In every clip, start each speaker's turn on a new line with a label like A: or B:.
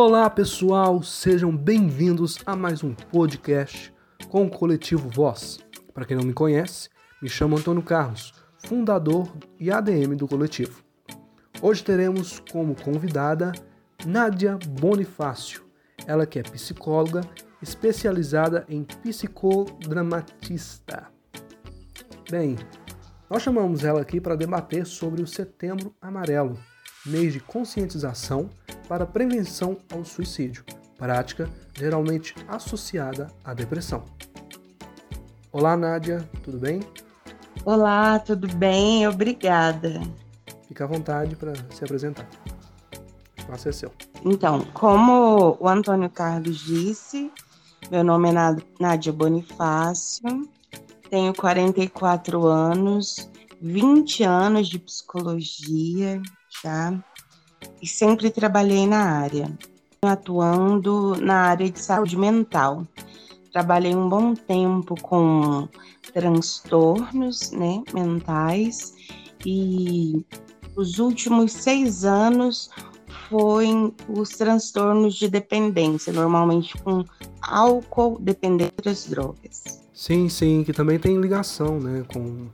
A: Olá pessoal, sejam bem-vindos a mais um podcast com o coletivo Voz. Para quem não me conhece, me chamo Antônio Carlos, fundador e ADM do coletivo. Hoje teremos como convidada Nádia Bonifácio, ela que é psicóloga especializada em psicodramatista. Bem, nós chamamos ela aqui para debater sobre o Setembro Amarelo, mês de conscientização para prevenção ao suicídio, prática geralmente associada à depressão. Olá, Nádia, tudo bem?
B: Olá, tudo bem? Obrigada.
A: Fique à vontade para se apresentar. O espaço é seu.
B: Então, como o Antônio Carlos disse, meu nome é Nádia Bonifácio, tenho 44 anos, 20 anos de psicologia já, e sempre trabalhei na área, atuando na área de saúde mental. Trabalhei um bom tempo com transtornos né, mentais e os últimos seis anos foi os transtornos de dependência, normalmente com álcool, dependência das drogas.
A: Sim, sim, que também tem ligação né, com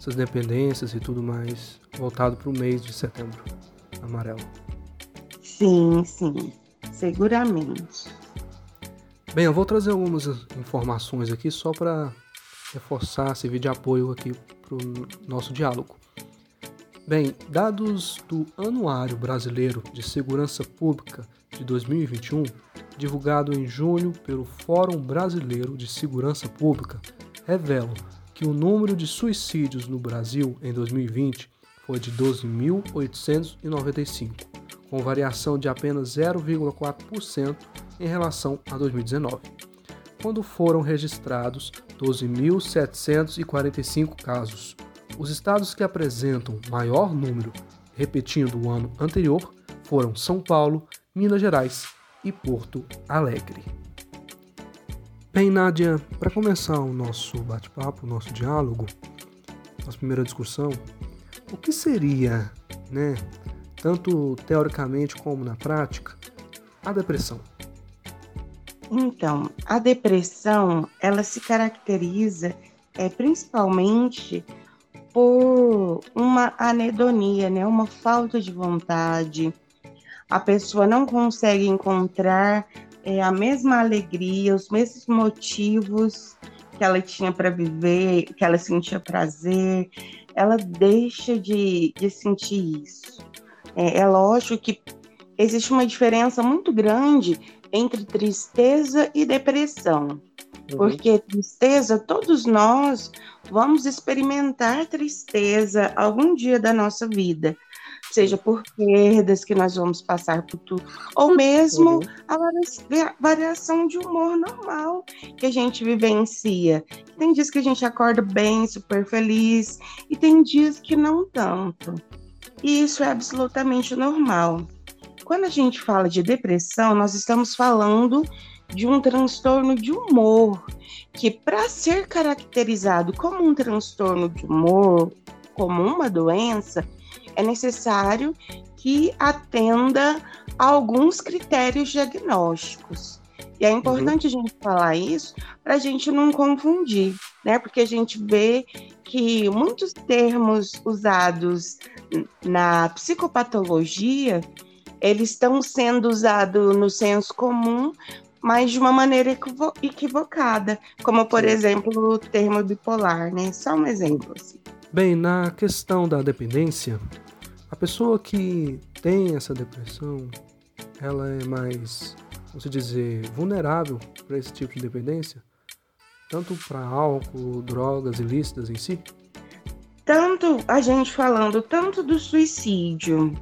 A: essas dependências e tudo mais, voltado para o mês de setembro amarelo.
B: Sim, sim, seguramente.
A: Bem, eu vou trazer algumas informações aqui só para reforçar, servir de apoio aqui para o nosso diálogo. Bem, dados do Anuário Brasileiro de Segurança Pública de 2021, divulgado em junho pelo Fórum Brasileiro de Segurança Pública, revelam que o número de suicídios no Brasil em 2020 foi de 12.895, com variação de apenas 0,4% em relação a 2019, quando foram registrados 12.745 casos. Os estados que apresentam maior número, repetindo o ano anterior, foram São Paulo, Minas Gerais e Porto Alegre. Bem, Nádia, para começar o nosso bate-papo, o nosso diálogo, nossa primeira discussão, o que seria, né, tanto teoricamente como na prática, a depressão?
B: Então, a depressão, ela se caracteriza é, principalmente por uma anedonia, né, uma falta de vontade. A pessoa não consegue encontrar é, a mesma alegria, os mesmos motivos que ela tinha para viver, que ela sentia prazer, ela deixa de, de sentir isso. É, é lógico que existe uma diferença muito grande entre tristeza e depressão. Uhum. Porque tristeza, todos nós vamos experimentar tristeza algum dia da nossa vida seja por perdas que nós vamos passar por tudo, ou mesmo uhum. a variação de humor normal que a gente vivencia. Tem dias que a gente acorda bem, super feliz, e tem dias que não tanto. E isso é absolutamente normal. Quando a gente fala de depressão, nós estamos falando de um transtorno de humor, que para ser caracterizado como um transtorno de humor, como uma doença, é necessário que atenda a alguns critérios diagnósticos. E é importante uhum. a gente falar isso para a gente não confundir, né? Porque a gente vê que muitos termos usados na psicopatologia, eles estão sendo usados no senso comum, mas de uma maneira equivocada, como por exemplo o termo bipolar, né? Só um exemplo. Assim.
A: Bem, na questão da dependência, a pessoa que tem essa depressão, ela é mais, vamos dizer, vulnerável para esse tipo de dependência, tanto para álcool, drogas ilícitas em si?
B: Tanto a gente falando tanto do suicídio,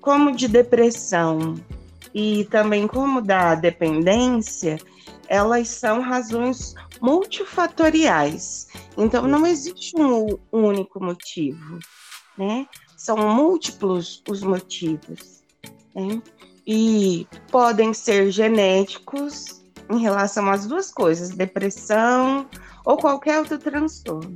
B: como de depressão e também como da dependência, elas são razões multifatoriais. Então, não existe um único motivo, né? São múltiplos os motivos, né? E podem ser genéticos em relação às duas coisas, depressão ou qualquer outro transtorno.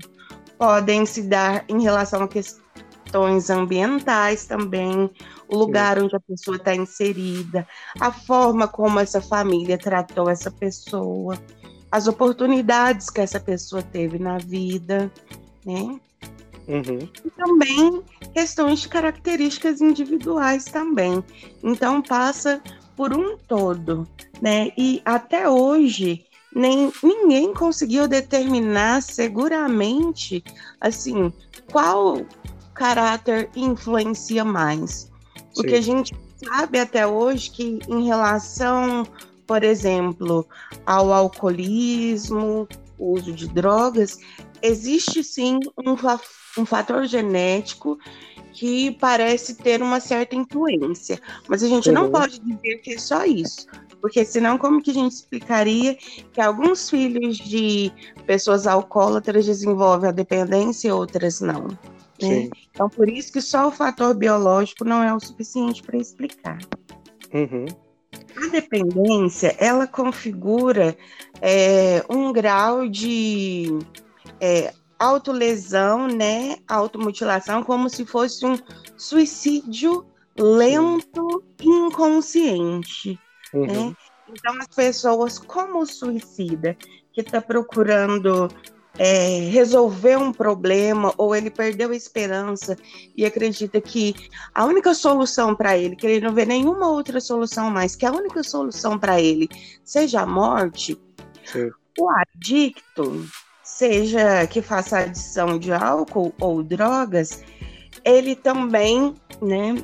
B: Podem se dar em relação a questões ambientais também, o lugar onde a pessoa está inserida, a forma como essa família tratou essa pessoa, as oportunidades que essa pessoa teve na vida, né? Uhum. E também questões de características individuais também. Então passa por um todo, né? E até hoje nem ninguém conseguiu determinar seguramente assim qual caráter influencia mais. O que a gente sabe até hoje que em relação, por exemplo, ao alcoolismo, uso de drogas, existe sim um, um fator genético que parece ter uma certa influência, mas a gente uhum. não pode dizer que é só isso, porque senão como que a gente explicaria que alguns filhos de pessoas alcoólatras desenvolvem a dependência e outras não? Né? Então por isso que só o fator biológico não é o suficiente para explicar. Uhum. A dependência ela configura é, um grau de é, autolesão, né, automutilação, como se fosse um suicídio lento e inconsciente, uhum. né? Então, as pessoas, como o suicida, que está procurando é, resolver um problema, ou ele perdeu a esperança e acredita que a única solução para ele, que ele não vê nenhuma outra solução mais, que a única solução para ele seja a morte, Sim. o adicto, seja que faça adição de álcool ou drogas, ele também, né,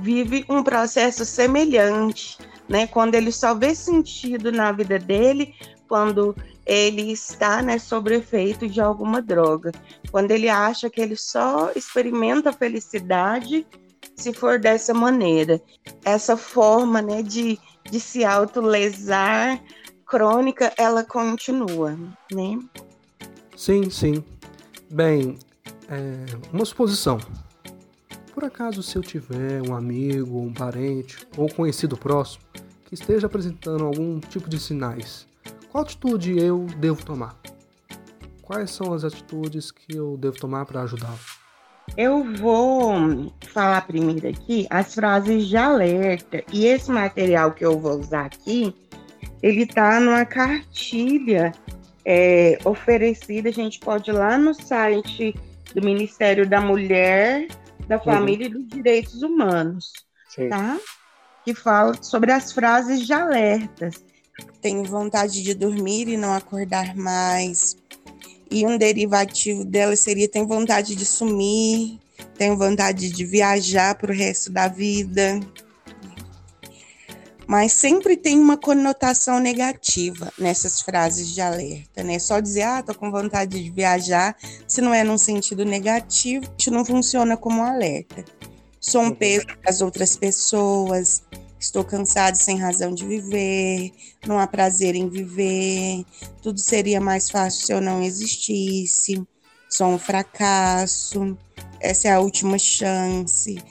B: vive um processo semelhante, né, quando ele só vê sentido na vida dele quando ele está, né, sob efeito de alguma droga, quando ele acha que ele só experimenta felicidade se for dessa maneira. Essa forma, né, de, de se autolesar crônica, ela continua, né?
A: Sim, sim. Bem, é, uma suposição. Por acaso, se eu tiver um amigo, um parente ou conhecido próximo que esteja apresentando algum tipo de sinais, qual atitude eu devo tomar? Quais são as atitudes que eu devo tomar para ajudá-lo?
B: Eu vou falar primeiro aqui as frases de alerta. E esse material que eu vou usar aqui ele está numa cartilha é, oferecida. A gente pode ir lá no site do Ministério da Mulher, da uhum. Família uhum. e dos Direitos Humanos, Sim. tá? Que fala sobre as frases de alertas. Tenho vontade de dormir e não acordar mais. E um derivativo dela seria tenho vontade de sumir, tenho vontade de viajar para o resto da vida mas sempre tem uma conotação negativa nessas frases de alerta, né? Só dizer, ah, tô com vontade de viajar, se não é num sentido negativo, isso não funciona como alerta. Sou um uhum. peso para as outras pessoas, estou cansado sem razão de viver, não há prazer em viver, tudo seria mais fácil se eu não existisse, sou um fracasso, essa é a última chance,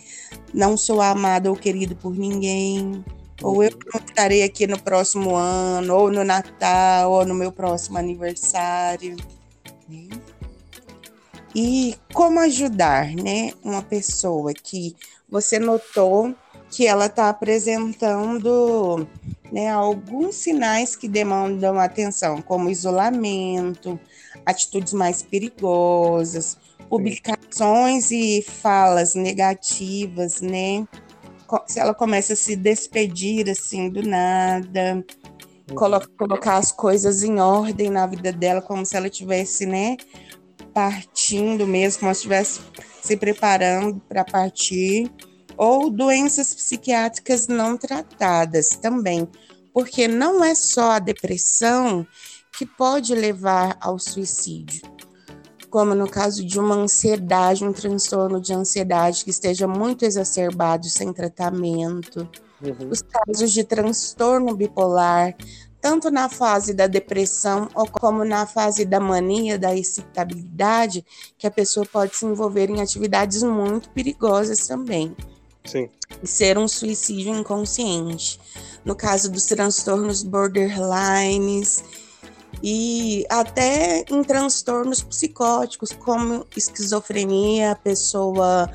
B: não sou amado ou querido por ninguém ou eu não estarei aqui no próximo ano, ou no Natal, ou no meu próximo aniversário. Né? E como ajudar, né, uma pessoa que você notou que ela está apresentando né, alguns sinais que demandam atenção, como isolamento, atitudes mais perigosas, publicações e falas negativas, né? se ela começa a se despedir assim do nada, colo colocar as coisas em ordem na vida dela, como se ela tivesse, né, partindo mesmo, como se estivesse se preparando para partir, ou doenças psiquiátricas não tratadas também, porque não é só a depressão que pode levar ao suicídio como no caso de uma ansiedade, um transtorno de ansiedade que esteja muito exacerbado sem tratamento, uhum. os casos de transtorno bipolar, tanto na fase da depressão ou como na fase da mania, da excitabilidade, que a pessoa pode se envolver em atividades muito perigosas também. Sim. E ser um suicídio inconsciente. No caso dos transtornos borderlines, e até em transtornos psicóticos, como esquizofrenia, a pessoa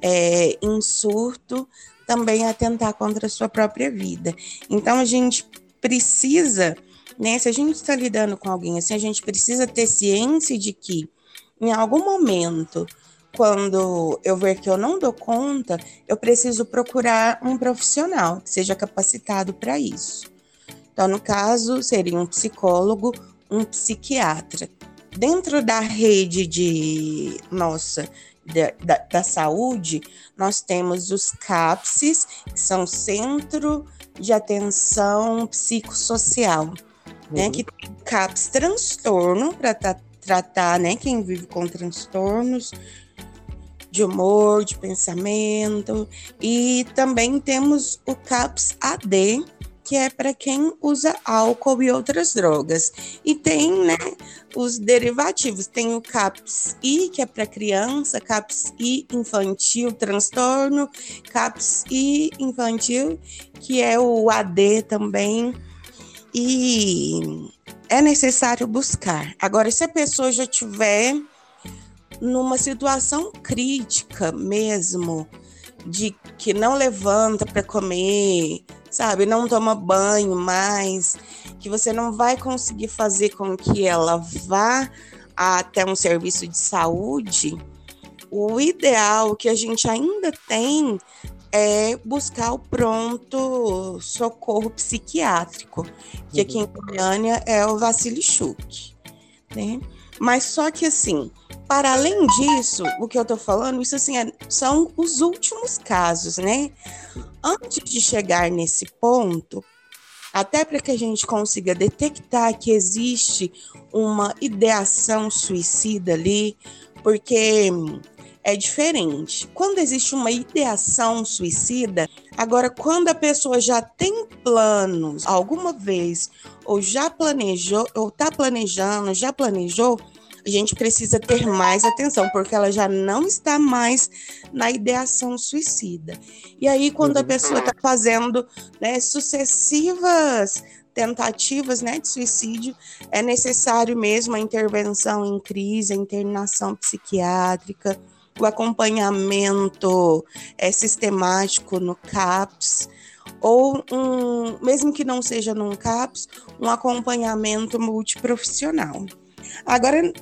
B: é, em surto, também atentar contra a sua própria vida. Então a gente precisa, né, se a gente está lidando com alguém assim, a gente precisa ter ciência de que em algum momento, quando eu ver que eu não dou conta, eu preciso procurar um profissional que seja capacitado para isso. Então, no caso, seria um psicólogo, um psiquiatra. Dentro da rede de nossa da, da, da saúde, nós temos os CAPSes, que são Centro de Atenção Psicossocial, né, uhum. né, que tem CAPS transtorno para tra tratar, né, quem vive com transtornos de humor, de pensamento, e também temos o CAPS AD, que é para quem usa álcool e outras drogas. E tem, né, os derivativos. Tem o CAPS-I, que é para criança, CAPS-I infantil, transtorno, CAPS-I infantil, que é o AD também. E é necessário buscar. Agora, se a pessoa já tiver numa situação crítica mesmo, de que não levanta para comer, sabe, não toma banho mais, que você não vai conseguir fazer com que ela vá até um serviço de saúde, o ideal que a gente ainda tem é buscar o pronto socorro psiquiátrico, que aqui em uhum. Goiânia é o Vassilichuk, né? Mas só que assim, para além disso, o que eu tô falando, isso assim, é, são os últimos casos, né? Antes de chegar nesse ponto, até para que a gente consiga detectar que existe uma ideação suicida ali, porque é diferente. Quando existe uma ideação suicida, agora quando a pessoa já tem planos alguma vez, ou já planejou, ou está planejando, já planejou, a gente precisa ter mais atenção, porque ela já não está mais na ideação suicida. E aí, quando a uhum. pessoa está fazendo né, sucessivas tentativas né, de suicídio, é necessário mesmo a intervenção em crise, a internação psiquiátrica, o acompanhamento é, sistemático no CAPS, ou um, mesmo que não seja num CAPS, um acompanhamento multiprofissional. Agora,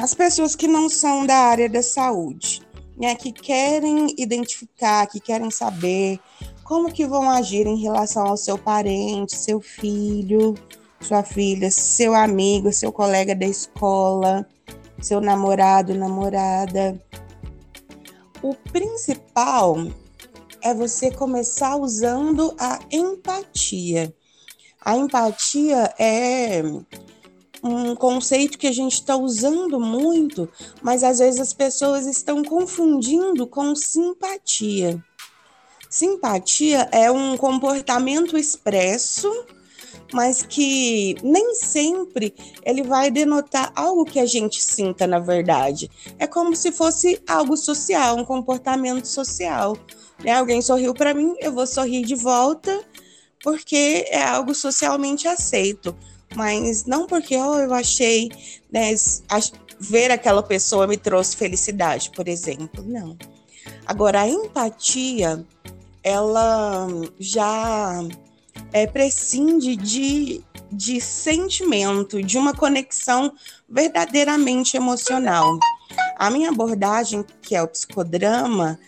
B: as pessoas que não são da área da saúde, né, que querem identificar, que querem saber como que vão agir em relação ao seu parente, seu filho, sua filha, seu amigo, seu colega da escola, seu namorado, namorada. O principal é você começar usando a empatia. A empatia é um conceito que a gente está usando muito, mas às vezes as pessoas estão confundindo com simpatia. Simpatia é um comportamento expresso, mas que nem sempre ele vai denotar algo que a gente sinta na verdade. É como se fosse algo social, um comportamento social. Né? Alguém sorriu para mim, eu vou sorrir de volta, porque é algo socialmente aceito mas não porque oh, eu achei, né, ver aquela pessoa me trouxe felicidade, por exemplo, não. Agora, a empatia, ela já é, prescinde de, de sentimento, de uma conexão verdadeiramente emocional. A minha abordagem, que é o psicodrama,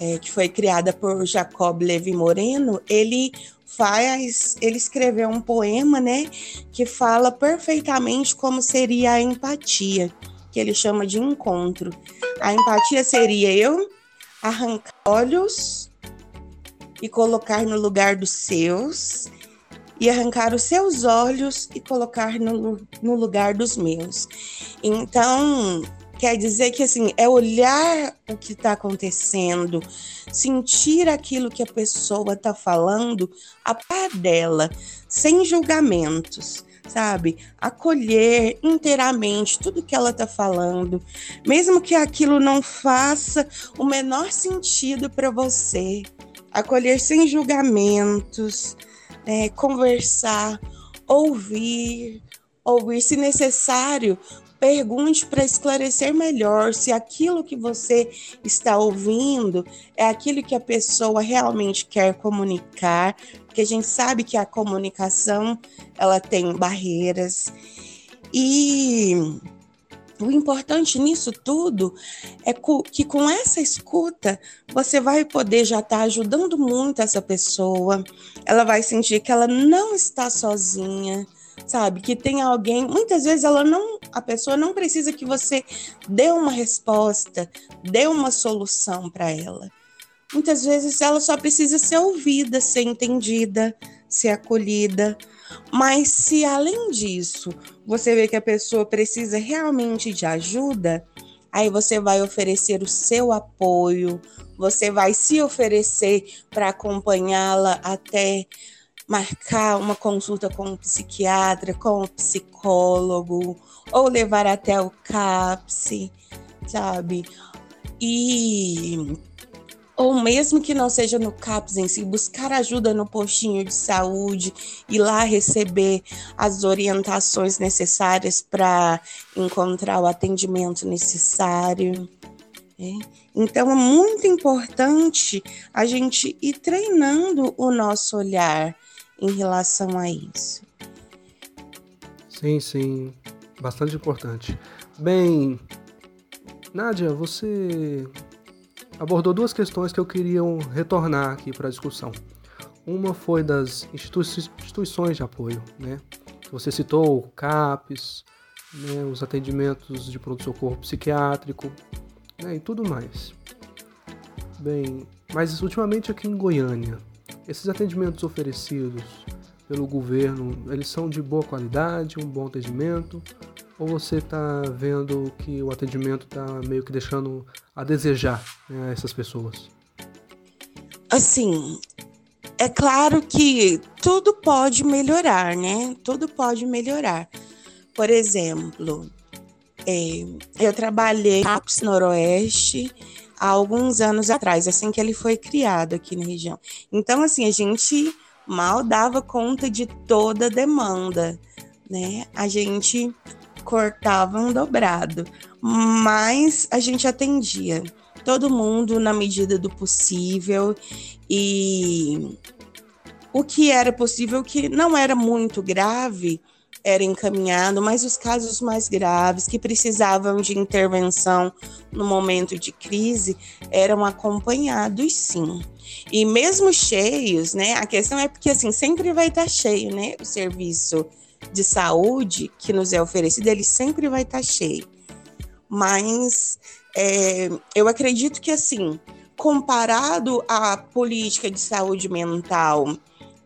B: é, que foi criada por Jacob Levi Moreno, ele faz, ele escreveu um poema, né, que fala perfeitamente como seria a empatia, que ele chama de encontro. A empatia seria eu arrancar olhos e colocar no lugar dos seus, e arrancar os seus olhos e colocar no, no lugar dos meus. Então, quer dizer que assim, é olhar o que está acontecendo, sentir aquilo que a pessoa está falando a par dela, sem julgamentos, sabe? Acolher inteiramente tudo que ela está falando, mesmo que aquilo não faça o menor sentido para você. Acolher sem julgamentos, é, conversar, ouvir, ouvir, se necessário, pergunte para esclarecer melhor se aquilo que você está ouvindo é aquilo que a pessoa realmente quer comunicar, porque a gente sabe que a comunicação ela tem barreiras. E o importante nisso tudo é que com essa escuta você vai poder já estar tá ajudando muito essa pessoa, ela vai sentir que ela não está sozinha, sabe? Que tem alguém. Muitas vezes ela não, a pessoa não precisa que você dê uma resposta, dê uma solução para ela. Muitas vezes ela só precisa ser ouvida, ser entendida, ser acolhida. Mas se além disso você vê que a pessoa precisa realmente de ajuda, aí você vai oferecer o seu apoio, você vai se oferecer para acompanhá-la até marcar uma consulta com um psiquiatra, com um psicólogo, ou levar até o CAPS, sabe? E ou mesmo que não seja no CAPS em si, buscar ajuda no postinho de saúde e lá receber as orientações necessárias para encontrar o atendimento necessário. É. Então é muito importante a gente ir treinando o nosso olhar em relação a isso.
A: Sim, sim, bastante importante. Bem, Nádia, você abordou duas questões que eu queria retornar aqui para a discussão. Uma foi das instituições de apoio, né? Você citou o CAPES, né, os atendimentos de pronto-socorro psiquiátrico né, e tudo mais. Bem, mas ultimamente aqui em Goiânia, esses atendimentos oferecidos pelo governo, eles são de boa qualidade, um bom atendimento? Ou você está vendo que o atendimento está meio que deixando a desejar né, essas pessoas?
B: Assim, é claro que tudo pode melhorar, né? Tudo pode melhorar. Por exemplo, é, eu trabalhei no Noroeste há alguns anos atrás, assim que ele foi criado aqui na região. Então, assim, a gente mal dava conta de toda a demanda, né? A gente cortava um dobrado, mas a gente atendia todo mundo na medida do possível e o que era possível, que não era muito grave, era encaminhado, mas os casos mais graves que precisavam de intervenção no momento de crise eram acompanhados sim. E mesmo cheios, né? A questão é porque assim sempre vai estar cheio, né? O serviço de saúde que nos é oferecido, ele sempre vai estar cheio. Mas é, eu acredito que assim, comparado à política de saúde mental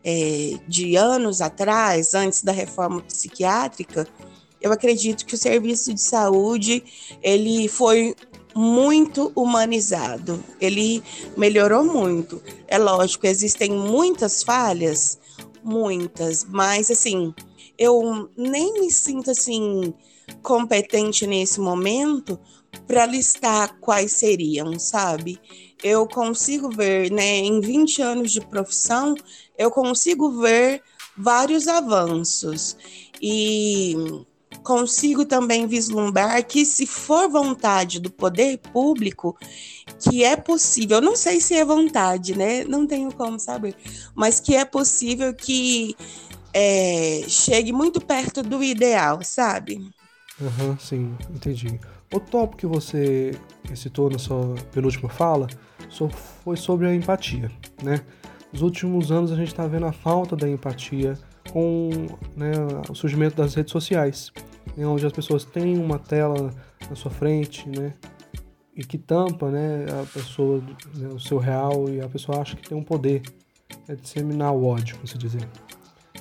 B: é, de anos atrás, antes da reforma psiquiátrica, eu acredito que o serviço de saúde ele foi muito humanizado, ele melhorou muito. É lógico, existem muitas falhas, muitas, mas assim, eu nem me sinto assim competente nesse momento para listar quais seriam, sabe? Eu consigo ver, né, em 20 anos de profissão, eu consigo ver vários avanços e consigo também vislumbrar que se for vontade do poder público, que é possível, não sei se é vontade, né? Não tenho como saber, mas que é possível que é, chegue muito perto do ideal, sabe?
A: Uhum, sim, entendi. O tópico que você citou na sua penúltima fala foi sobre a empatia, né? Nos últimos anos a gente está vendo a falta da empatia com né, o surgimento das redes sociais, né, onde as pessoas têm uma tela na sua frente, né, e que tampa, né, a pessoa, né, o seu real e a pessoa acha que tem um poder é disseminar o ódio, por assim dizer.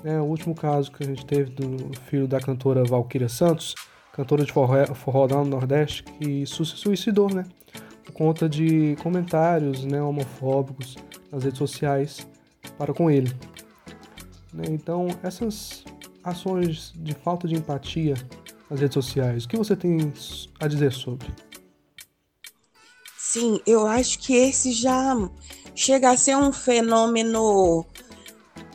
A: Né, o último caso que a gente teve do filho da cantora Valquíria Santos, cantora de forró, forró lá no Nordeste, que se suicidou, né, por conta de comentários, né, homofóbicos nas redes sociais para com ele. Né? Então, essas ações de falta de empatia nas redes sociais, o que você tem a dizer sobre?
B: Sim, eu acho que esse já chega a ser um fenômeno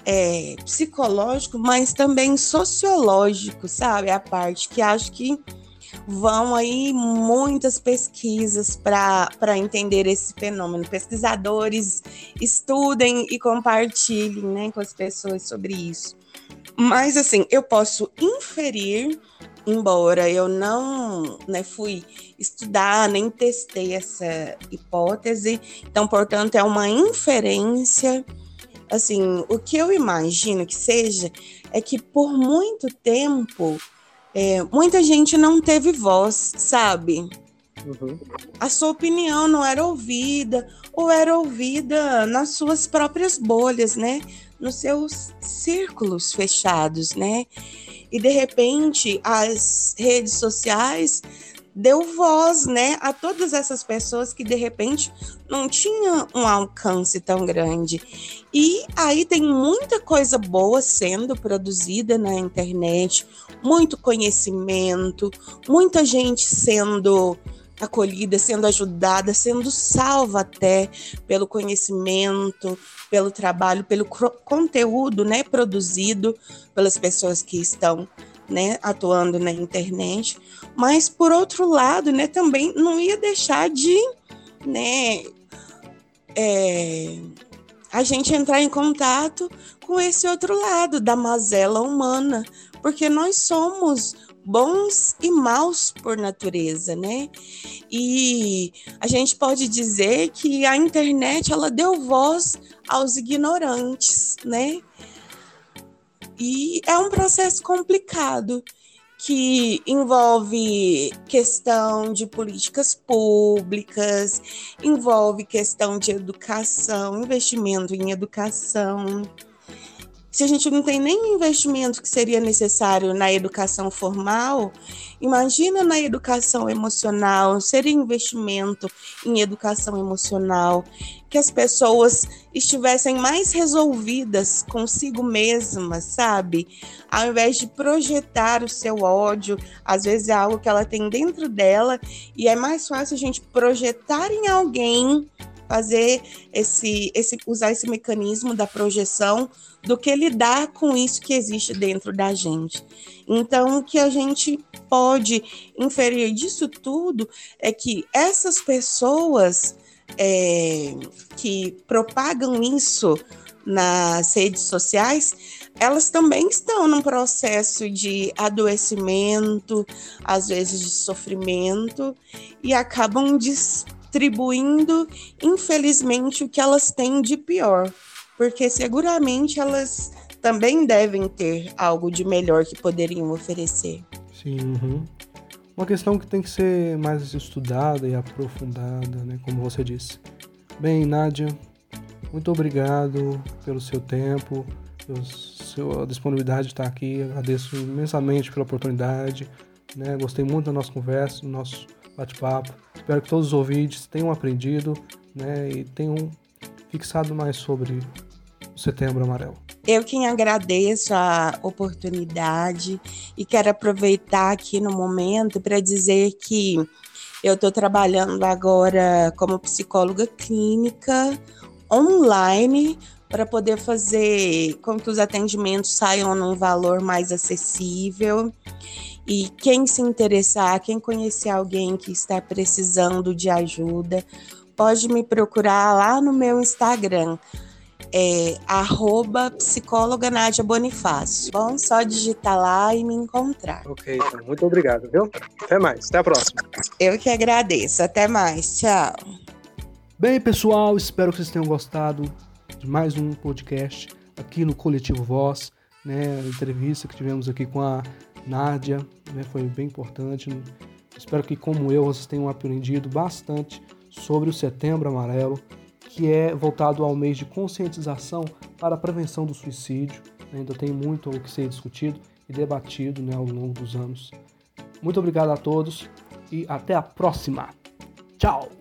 B: é, psicológico, mas também sociológico, sabe? A parte que acho que vão aí muitas pesquisas para entender esse fenômeno. Pesquisadores estudem e compartilhem né, com as pessoas sobre isso. Mas assim, eu posso inferir, embora eu não né, fui estudar, nem testei essa hipótese, então, portanto, é uma inferência assim, o que eu imagino que seja é que por muito tempo é, muita gente não teve voz, sabe? Uhum. A sua opinião não era ouvida, ou era ouvida nas suas próprias bolhas, né? Nos seus círculos fechados, né? E de repente as redes sociais deu voz, né, a todas essas pessoas que de repente não tinham um alcance tão grande. E aí tem muita coisa boa sendo produzida na internet, muito conhecimento, muita gente sendo acolhida, sendo ajudada, sendo salva até pelo conhecimento, pelo trabalho, pelo conteúdo, né, produzido pelas pessoas que estão né, atuando na internet, mas por outro lado, né, também não ia deixar de, né, é, a gente entrar em contato com esse outro lado da mazela humana, porque nós somos bons e maus por natureza, né? E a gente pode dizer que a internet ela deu voz aos ignorantes, né? E é um processo complicado que envolve questão de políticas públicas, envolve questão de educação, investimento em educação. Se a gente não tem nem investimento que seria necessário na educação formal, imagina na educação emocional, seria investimento em educação emocional, que as pessoas estivessem mais resolvidas consigo mesmas, sabe? Ao invés de projetar o seu ódio, às vezes é algo que ela tem dentro dela e é mais fácil a gente projetar em alguém, fazer esse, esse usar esse mecanismo da projeção do que lidar com isso que existe dentro da gente. Então, o que a gente pode inferir disso tudo é que essas pessoas é, que propagam isso nas redes sociais, elas também estão num processo de adoecimento, às vezes de sofrimento, e acabam distribuindo, infelizmente, o que elas têm de pior, porque seguramente elas também devem ter algo de melhor que poderiam oferecer.
A: Sim, uhum uma questão que tem que ser mais estudada e aprofundada, né, como você disse. Bem, Nádia, muito obrigado pelo seu tempo, pela sua disponibilidade de estar aqui. Agradeço imensamente pela oportunidade. Né? Gostei muito da nossa conversa, do nosso bate-papo. Espero que todos os ouvintes tenham aprendido né, e tenham fixado mais sobre o Setembro Amarelo.
B: Eu quem agradeço a oportunidade e quero aproveitar aqui no momento para dizer que eu estou trabalhando agora como psicóloga clínica online para poder fazer com que os atendimentos saiam num valor mais acessível. E quem se interessar, quem conhecer alguém que está precisando de ajuda, pode me procurar lá no meu Instagram, é arroba psicóloga Nádia Bonifácio. Bom, só digitar lá e me encontrar.
A: Ok, então, muito obrigado, viu? Até mais, até a próxima.
B: Eu que agradeço, até mais, tchau.
A: Bem, pessoal, espero que vocês tenham gostado de mais um podcast aqui no Coletivo Voz, né? A entrevista que tivemos aqui com a Nádia, né? Foi bem importante. Espero que, como eu, vocês tenham aprendido bastante sobre o Setembro Amarelo, que é voltado ao mês de conscientização para a prevenção do suicídio. Ainda tem muito o que ser discutido e debatido né, ao longo dos anos. Muito obrigado a todos e até a próxima. Tchau!